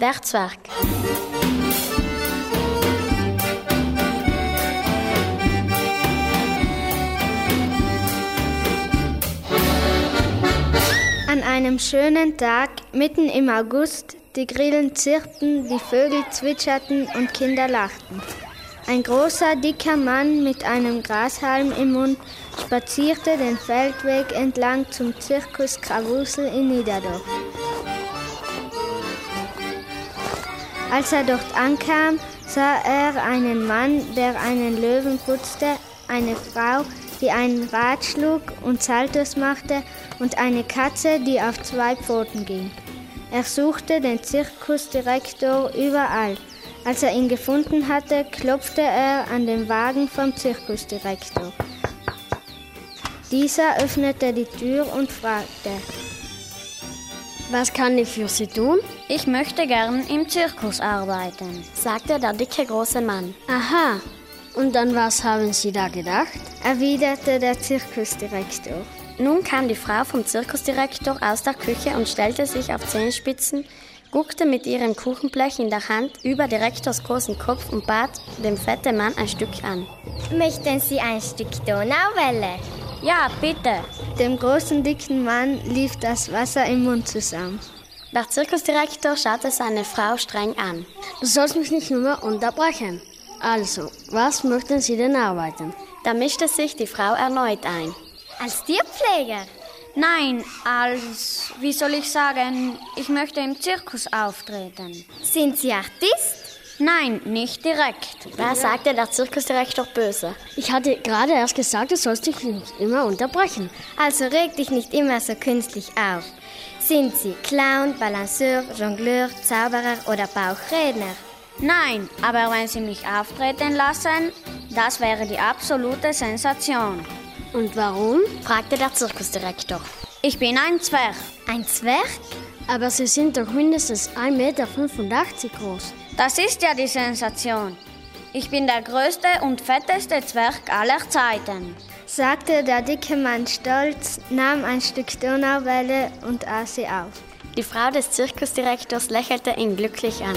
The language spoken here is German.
Der. An einem schönen Tag, mitten im August, die Grillen zirpten, die Vögel zwitscherten und Kinder lachten. Ein großer, dicker Mann mit einem Grashalm im Mund spazierte den Feldweg entlang zum Zirkus Krawusel in Niederdorf. Als er dort ankam, sah er einen Mann, der einen Löwen putzte, eine Frau, die einen Rad schlug und Saltos machte, und eine Katze, die auf zwei Pfoten ging. Er suchte den Zirkusdirektor überall. Als er ihn gefunden hatte, klopfte er an den Wagen vom Zirkusdirektor. Dieser öffnete die Tür und fragte, Was kann ich für Sie tun? Ich möchte gern im Zirkus arbeiten, sagte der dicke große Mann. Aha. Und an was haben Sie da gedacht? erwiderte der Zirkusdirektor. Nun kam die Frau vom Zirkusdirektor aus der Küche und stellte sich auf Zehenspitzen, guckte mit ihrem Kuchenblech in der Hand über Direktors großen Kopf und bat den fetten Mann ein Stück an. Möchten Sie ein Stück Donauwelle? Ja, bitte. Dem großen dicken Mann lief das Wasser im Mund zusammen. Der Zirkusdirektor schaute seine Frau streng an. Du sollst mich nicht nur unterbrechen. Also, was möchten Sie denn arbeiten? Da mischte sich die Frau erneut ein. Als Tierpfleger? Nein, als, wie soll ich sagen, ich möchte im Zirkus auftreten. Sind Sie Artist? Nein, nicht direkt. Da sagte der Zirkusdirektor böse. Ich hatte gerade erst gesagt, du sollst dich nicht immer unterbrechen. Also reg dich nicht immer so künstlich auf. Sind Sie Clown, Balanceur, Jongleur, Zauberer oder Bauchredner? Nein, aber wenn Sie mich auftreten lassen, das wäre die absolute Sensation. Und warum? fragte der Zirkusdirektor. Ich bin ein Zwerg. Ein Zwerg? Aber Sie sind doch mindestens 1,85 Meter groß. Das ist ja die Sensation. Ich bin der größte und fetteste Zwerg aller Zeiten, sagte der dicke Mann stolz, nahm ein Stück Donauwelle und aß sie auf. Die Frau des Zirkusdirektors lächelte ihn glücklich an.